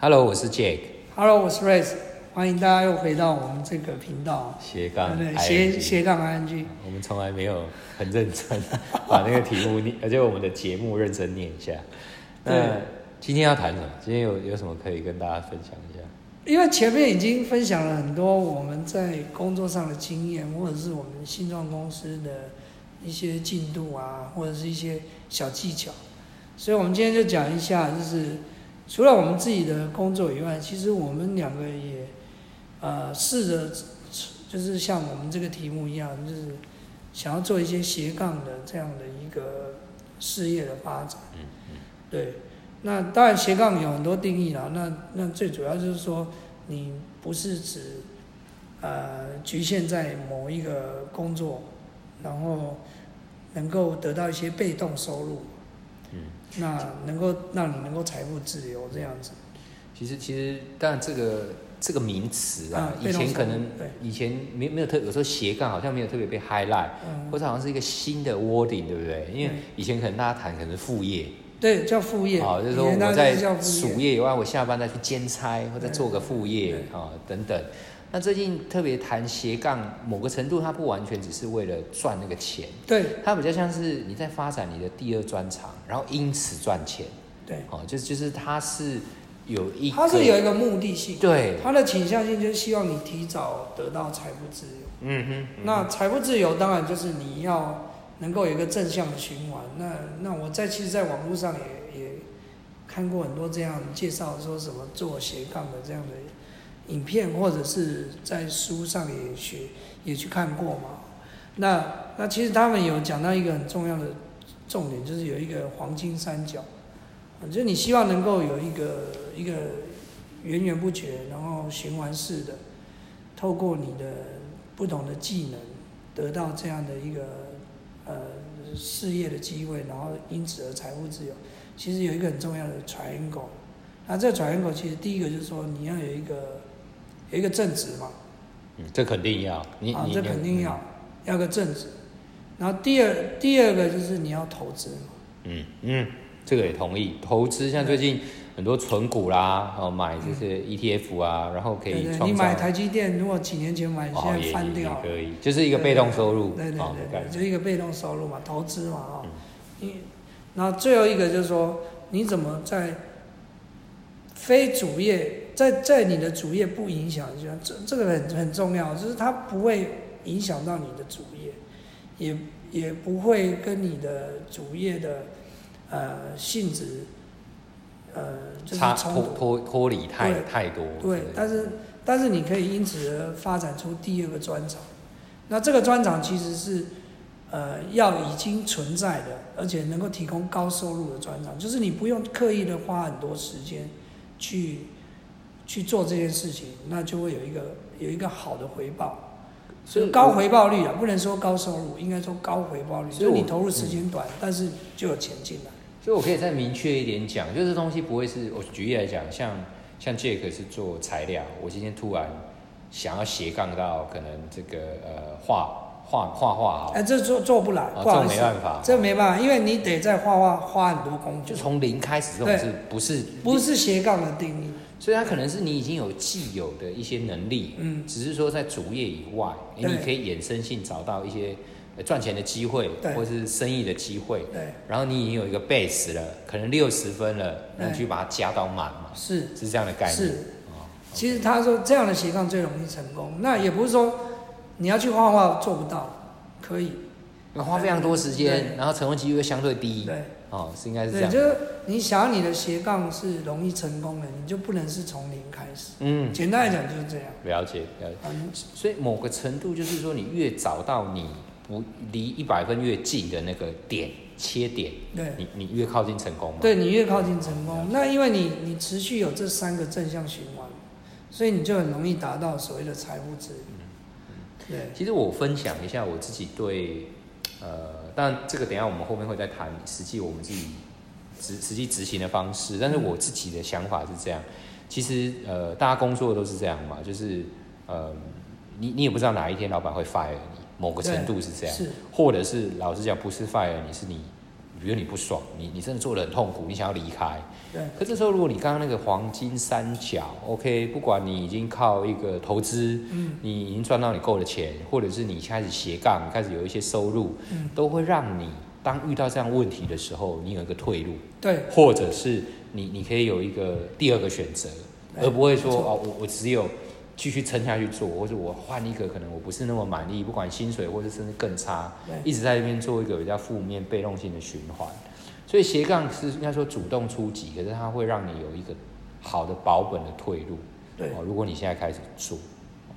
Hello，我是 Jake。Hello，我是 Race，欢迎大家又回到我们这个频道，斜杠对斜斜杠 ING。我们从来没有很认真把那个题目念，而且我们的节目认真念一下。那今天要谈什么？今天有有什么可以跟大家分享一下？因为前面已经分享了很多我们在工作上的经验，或者是我们新创公司的一些进度啊，或者是一些小技巧，所以我们今天就讲一下，就是除了我们自己的工作以外，其实我们两个也呃试着，就是像我们这个题目一样，就是想要做一些斜杠的这样的一个事业的发展。嗯嗯对，那当然斜杠有很多定义啦。那那最主要就是说，你不是指呃局限在某一个工作，然后能够得到一些被动收入，嗯。那能够让你能够财富自由这样子。其实其实，当然这个这个名词啊，以前可能以前没没有特，有时候斜杠好像没有特别被 highlight，嗯，或者好像是一个新的 wording，对不对？因为以前可能大家谈可能是副业，对，叫副业。啊，就是说我在。主业以外，我下班再去兼差或者对做个副业对啊等等。那最近特别谈斜杠，某个程度它不完全只是为了赚那个钱，对它比较像是你在发展你的第二专长，然后因此赚钱。对，哦，就是就是它是有一，它是有一个目的性，对，它的倾向性就是希望你提早得到财富自由。嗯哼，嗯那财富自由当然就是你要能够有一个正向的循环。那那我在其实，在网络上也也看过很多这样介绍，说什么做斜杠的这样的影片，或者是在书上也学也去看过嘛。那那其实他们有讲到一个很重要的重点，就是有一个黄金三角，就是你希望能够有一个一个源源不绝，然后循环式的，透过你的不同的技能，得到这样的一个呃事业的机会，然后因此而财富自由。其实有一个很重要的 triangle，那这 triangle 其实第一个就是说你要有一个有一个正职嘛，嗯，这肯定要，你啊，你这肯定要，要个正职。然后第二第二个就是你要投资嘛，嗯嗯，这个也同意。投资像最近很多存股啦，哦，买这些 ETF 啊，然后可对对，以创你买台积电，如果几年前买，哦，现在翻掉了。可以，就是一个被动收入，对对对对，就一个被动收入嘛，投资嘛啊、嗯。你，然后最后一个就是说，你怎么在非主业，在在你的主业不影响就，这这个很很重要，就是它不会影响到你的主业，也也不会跟你的主业的呃性质呃就是冲突。脱脱离太对太多，对，但是但是你可以因此而发展出第二个专长。那这个专长其实是呃要已经存在的，而且能够提供高收入的专长，就是你不用刻意的花很多时间去去做这件事情，那就会有一个有一个好的回报。所以高回报率啊，不能说高收入，应该说高回报率，所以你投入时间短，但是就有钱进来。所以我可以再明确一点讲，就是这东西不会是我举例来讲，像像 Jake 是做材料，我今天突然想要斜杠到可能这个呃画画画画好哎，，这做做不来，哦这不好意思，没办法，这没办法，因为你得在画画花很多功夫，就从零开始，这种对是不是不是斜杠的定义。所以它可能是你已经有既有的一些能力，嗯，只是说在主业以外，你可以衍生性找到一些呃赚钱的机会，对。或是生意的机会，对，然后你已经有一个 base 了，可能六十分了，那你去把它加到满嘛，是。是这样的概念。是。哦其实他说这样的斜杠最容易成功，那也不是说你要去画画做不到，可以，要花非常多时间，然后成功几率又相对低，对哦，是应该是这对，样。就是你想要你的斜杠是容易成功的，你就不能是从零开始。嗯，简单来讲就是这样。了解了解。嗯，所以某个程度就是说，你越找到你不离一百分越近的那个点切点，对，你你越靠近成功嘛。对你越靠近成功，那因为你你持续有这三个正向循环，所以你就很容易达到所谓的财富自由。对，其实我分享一下我自己对，呃，当然这个等一下我们后面会再谈实际我们自己执实际执行的方式，但是我自己的想法是这样，其实呃，大家工作都是这样嘛，就是呃，你你也不知道哪一天老板会 fire 你，某个程度是这样，是，或者是老实讲不是 fire 你，是你比如你不爽，你你真的做的很痛苦，你想要离开。对，可这时候如果你刚刚那个黄金三角，OK，不管你已经靠一个投资，嗯你已经赚到你够的钱，或者是你开始斜杠，开始有一些收入，嗯，都会让你当遇到这样问题的时候，你有一个退路，对，或者是你你可以有一个第二个选择，而不会说哦，我我只有继续撑下去做，或者我换一个可能我不是那么满意，不管薪水或者甚至更差，一直在那边做一个比较负面被动性的循环。所以斜杠是应该说主动出击，可是它会让你有一个好的保本的退路。对哦，如果你现在开始做，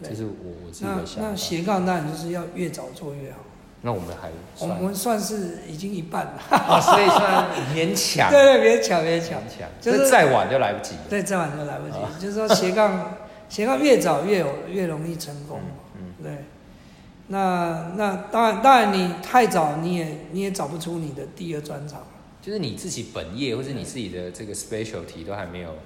对这是我我自己那的想法。那斜杠当然就是要越早做越好。那我们还我算们算是已经一半了，啊，所以算勉强，对 对，别抢别抢勉，强，就是再晚就来不及了。对，再晚就来不及。啊就是说斜杠斜杠越早越有越容易成功。对，那那当然当然你太早你也你也找不出你的第二专长。就是你自己本业或是你自己的这个 specialty 都还没有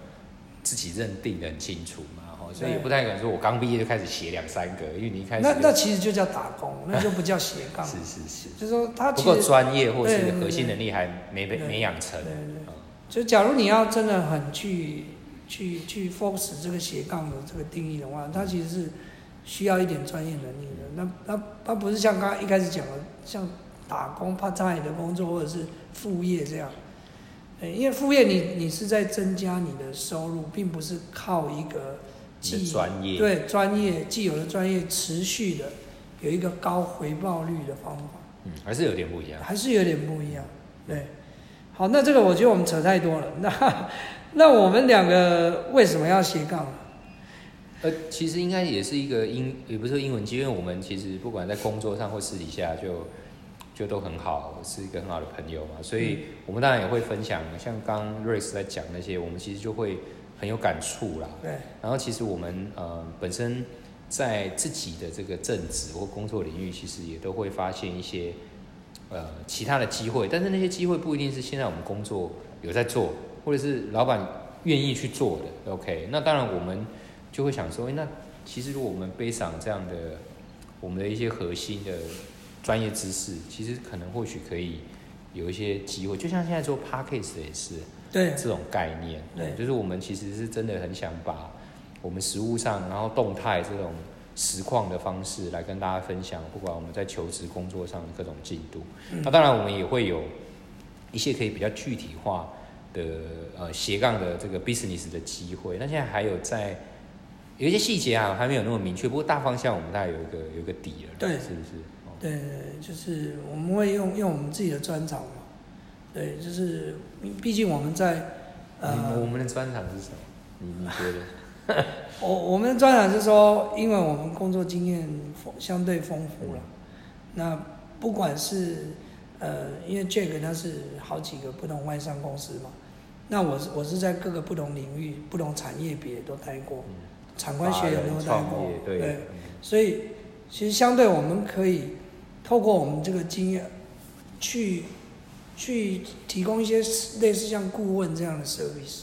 自己认定的很清楚嘛，哦，所以也不太可能说我刚毕业就开始写两三个，因为你一开始那那其实就叫打工，那就不叫斜杠。是是是，就是说他不够其实专业或是核心能力还没被对没养成。对，对。嗯就假如你要真的很去去去 focus 这个斜杠的这个定义的话，它其实是需要一点专业能力的。那那它不是像刚刚一开始讲的，像打工 part time 的工作或者是副业这样。对，因为副业你你是在增加你的收入，并不是靠一个既专业对专业既有的专业持续的有一个高回报率的方法。嗯，还是有点不一样。还是有点不一样。对，好，那这个我觉得我们扯太多了。那那我们两个为什么要斜杠？呃，其实应该也是一个英，也不是说英文机，因为我们其实不管在工作上或私底下就就都很好，是一个很好的朋友嘛，所以我们当然也会分享，像刚 Rex 在讲那些，我们其实就会很有感触啦。对，然后其实我们呃本身在自己的这个正职或工作领域，其实也都会发现一些呃其他的机会，但是那些机会不一定是现在我们工作有在做，或者是老板愿意去做的。OK，那当然我们就会想说，诶那其实如果我们背上这样的我们的一些核心的专业知识，其实可能或许可以有一些机会，就像现在做 p a c k a g e 也是。对，这种概念，对就是我们其实是真的很想把我们实物上，然后动态这种实况的方式来跟大家分享，不管我们在求职工作上的各种进度。嗯那当然，我们也会有一些可以比较具体化的呃斜杠的这个 business 的机会。那现在还有在有一些细节啊还没有那么明确，不过大方向我们大概有一个有一个底了，对是不是？哦对就是我们会用用我们自己的专长嘛。对，就是毕竟我们在呃我，们的专长是什么？你你觉得？我我们的专长是说，因为我们工作经验丰相对丰富了，那不管是呃，因为 Jack 他是好几个不同外商公司嘛，那我是我是在各个不同领域、不同产业别都待过，嗯产官学研都待过对，所以其实相对我们可以透过我们这个经验去去提供一些类似像顾问这样的 service，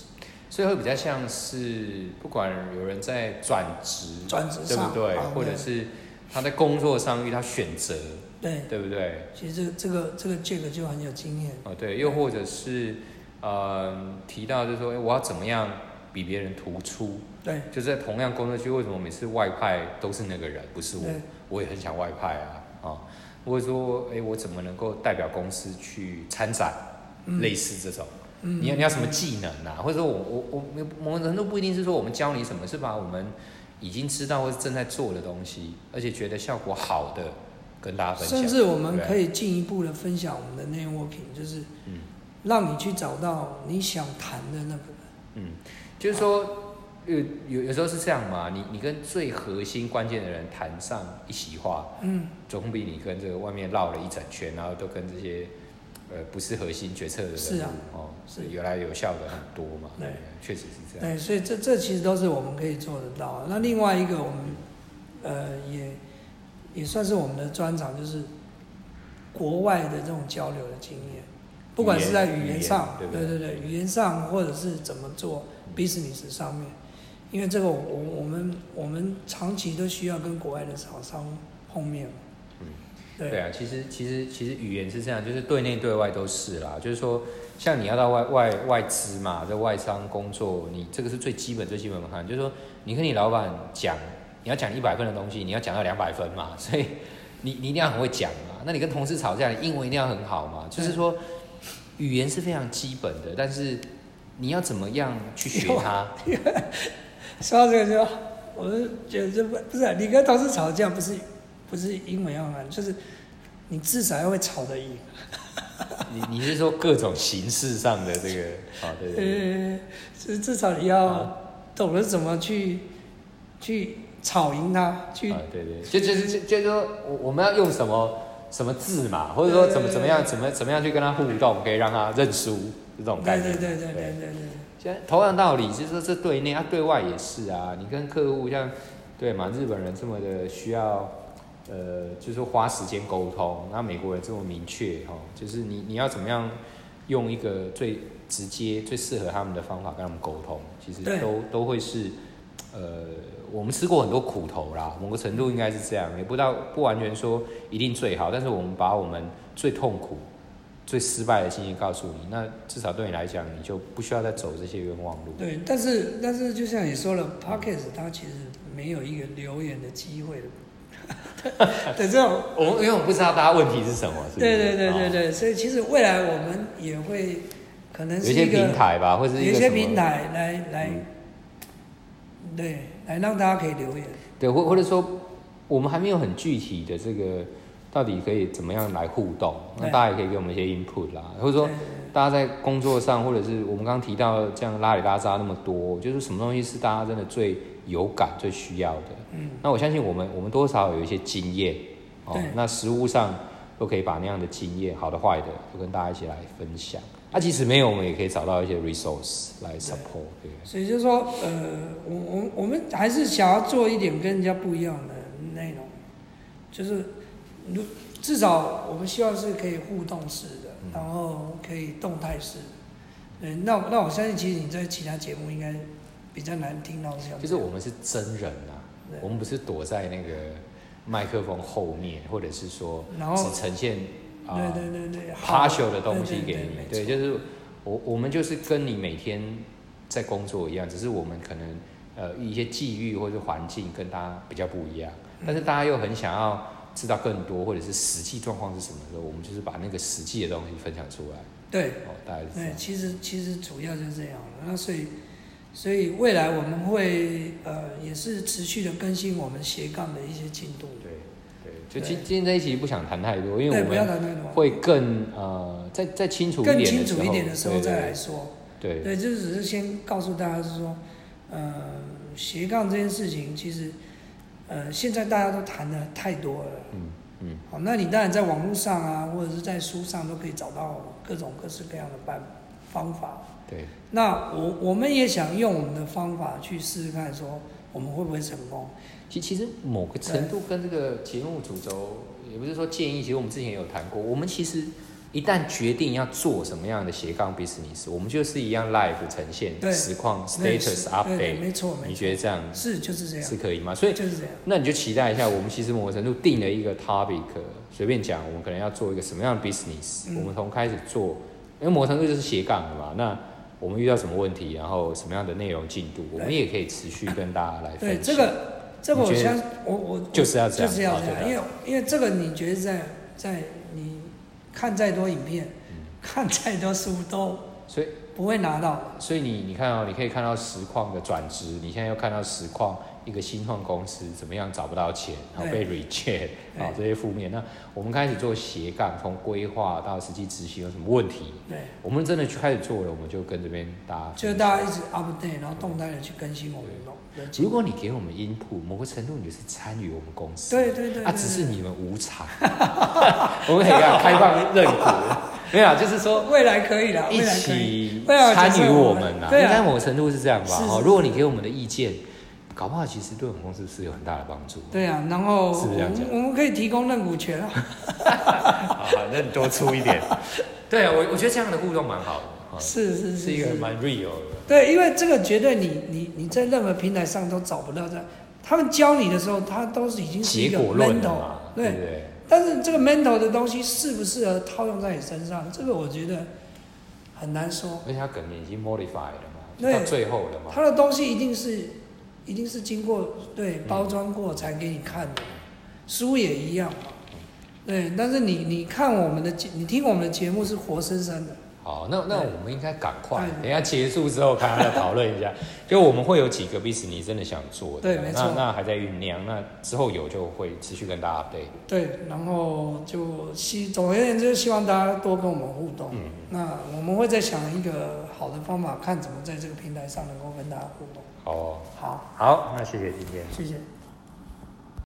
所以会比较像是，不管有人在转职，转职上对不对？或者是他在工作上遇到选择，对，对不对？其实这个这个这个 Jack 就很有经验。哦，对，又或者是，呃，提到就是说，哎，我要怎么样比别人突出？对就是在同样工作区，为什么每次外派都是那个人，不是我对？我也很想外派啊，啊，或者说，哎，我怎么能够代表公司去参展？嗯类似这种。嗯你要你要什么技能啊？或者说我我我某种程度不一定是说我们教你什么，是把我们已经知道或是正在做的东西，而且觉得效果好的跟大家分享。甚至我们可以进一步的分享我们的 networking，就是嗯让你去找到你想谈的那个人。嗯，就是说有有有时候是这样嘛，你你跟最核心关键的人谈上一席话，嗯，总比你跟这个外面绕了一整圈，然后都跟这些呃不是核心决策的人是啊哦，是有来有效的很多嘛。对，确实是这样。对，所以这这其实都是我们可以做得到。那另外一个我们呃也也算是我们的专长，就是国外的这种交流的经验，不管是在语言上，对不对对语言上或者是怎么做 business 上面，因为这个我我我们我们长期都需要跟国外的厂商碰面嘛。对对啊，其实其实其实语言是这样，就是对内对外都是啦。就是说，像你要到外外外资嘛，在外商工作，你这个是最基本最基本的看，就是说你跟你老板讲，你要讲一百分的东西，你要讲到两百分嘛，所以你你一定要很会讲嘛。那你跟同事吵架，你英文一定要很好嘛。就是说，语言是非常基本的，但是你要怎么样去学它？说到这个就，我是觉得这不不是你跟同事吵架，不是不是英文要难，就是你至少要会吵得赢。你你是说各种形式上的这个啊？对对对。呃，至至少你要懂得怎么去去吵赢他，去啊，对对，就就是就就是说，我我们要用什么什么字嘛，或者说怎么怎么样，怎么怎么样去跟他互动，可以让他认输这种概念。对对对对对对对。同样道理，就是说这对内啊，对外也是啊。你跟客户像对嘛，日本人这么的需要，呃，就是花时间沟通，那美国人这么明确哈，就是你你要怎么样用一个最直接、最适合他们的方法跟他们沟通，其实都都会是，呃，我们吃过很多苦头啦，某个程度应该是这样，也不到不完全说一定最好，但是我们把我们最痛苦。最失败的经验告诉你，那至少对你来讲，你就不需要再走这些冤枉路。对，但是但是就像你说了 p o c k e t 它其实没有一个留言的机会的，对这种，我们因为我们不知道大家问题是什么，对对对对哦对，所以其实未来我们也会可能有一些是一个平台吧，或者一有些平，台来来嗯，对，来让大家可以留言。对，或或者说我们还没有很具体的这个到底可以怎么样来互动，那大家也可以给我们一些 input 啦，或者说大家在工作上，或者是我们刚刚提到这样拉里拉扎那么多，就是什么东西是大家真的最有感、最需要的。嗯，那我相信我们我们多少有一些经验哦对，那实物上都可以把那样的经验，好的坏的，都跟大家一起来分享。那、即使没有，我们也可以找到一些 resource 来 support，对。对？所以就是说，呃，我我我们还是想要做一点跟人家不一样的内容，就是如至少我们希望是可以互动式的，嗯。然后可以动态式的。嗯，那那我相信其实你在其他节目应该比较难听到像就是我们是真人啊，我们不是躲在那个麦克风后面，或者是说只呈现啊、对对对对好 partial 的东西给对你。对对，就是我我们就是跟你每天在工作一样，只是我们可能呃一些际遇或者环境跟大家比较不一样，嗯但是大家又很想要知道更多，或者是实际状况是什么的时候，我们就是把那个实际的东西分享出来。对哦，大概是。其实其实主要就是这样。那所以所以未来我们会呃也是持续的更新我们斜杠的一些进度。对对，就今今天这一期不想谈太多，因为对，我不要们谈太多，会更呃再再清楚一更点更，清楚一点的时候再来说。对对对，就只是先告诉大家是说，呃，斜杠这件事情其实，呃，现在大家都谈的太多了。嗯嗯好，那你当然在网络上啊，或者是在书上都可以找到各种各式各样的办方法。对那我我们也想用我们的方法去试试看，说我们会不会成功？其其实某个程度跟这个节目主轴，也不是说建议，其实我们之前有谈过。我们其实一旦决定要做什么样的斜杠 business，我们就是一样 live 呈现对实况 status update。没错，没错，你觉得这样是就是这样，是可以吗？所以就是这样。那你就期待一下，我们其实某个程度定了一个 topic，随便讲，我们可能要做一个什么样的 business，、嗯我们从开始做，因为某个程度就是斜杠的嘛。那我们遇到什么问题，然后什么样的内容进度，我们也可以持续跟大家来分享。对这个，这个我相我我就是要这样就是要这样，因为因为这个你觉得在在你看再多影片，嗯。看再多书都所以不会拿到。所以你你看哦，你可以看到实况的转职，你现在又看到实况一个新创公司怎么样找不到钱，然后被 reject 啊这些负面。那我们开始做斜杠，从规划到实际执行有什么问题，对，我们真的去开始做了，我们就跟这边大家就是大家一直 update，然后动态的去更新我们如果你给我们 input，某个程度你就是参与我们公司，对对对，啊，只是你们无偿，我们可以开放认可，没有啊，就是说未来可以了，一。起参与我们我们啦，对啊应该某个程度是这样吧？哦，如果你给我们的意见，搞不好其实对我们公司是有很大的帮助。对啊，然后我是不是这样我们可以提供认股权啊。好，那你多出一点。对啊，我我觉得这样的互动蛮好的，哦是是是是一个蛮 real 的。对，因为这个绝对你你你在任何平台上都找不到这样。他们教你的时候，他都是已经是一个结果论的对对不对？但是这个 mental 的东西适不适合套用在你身上，这个我觉得很难说。而且它可能已经 modify 了嘛，到最后了嘛。它的东西一定是，一定是经过对包装过才给你看的，书也一样嘛。对，但是你你看我们的节，你听我们的节目是活生生的。好，那那我们应该赶快，等一下结束之后，看看再讨论一下。就我们会有几个 business 你真的想做的，对没错那那还在酝酿，那之后有就会持续跟大家 update。对，然后就希总而言之，希望大家多跟我们互动。嗯，那我们会再想一个好的方法，看怎么在这个平台上能够跟大家互动。好哦、好，好，那谢谢今天。谢谢。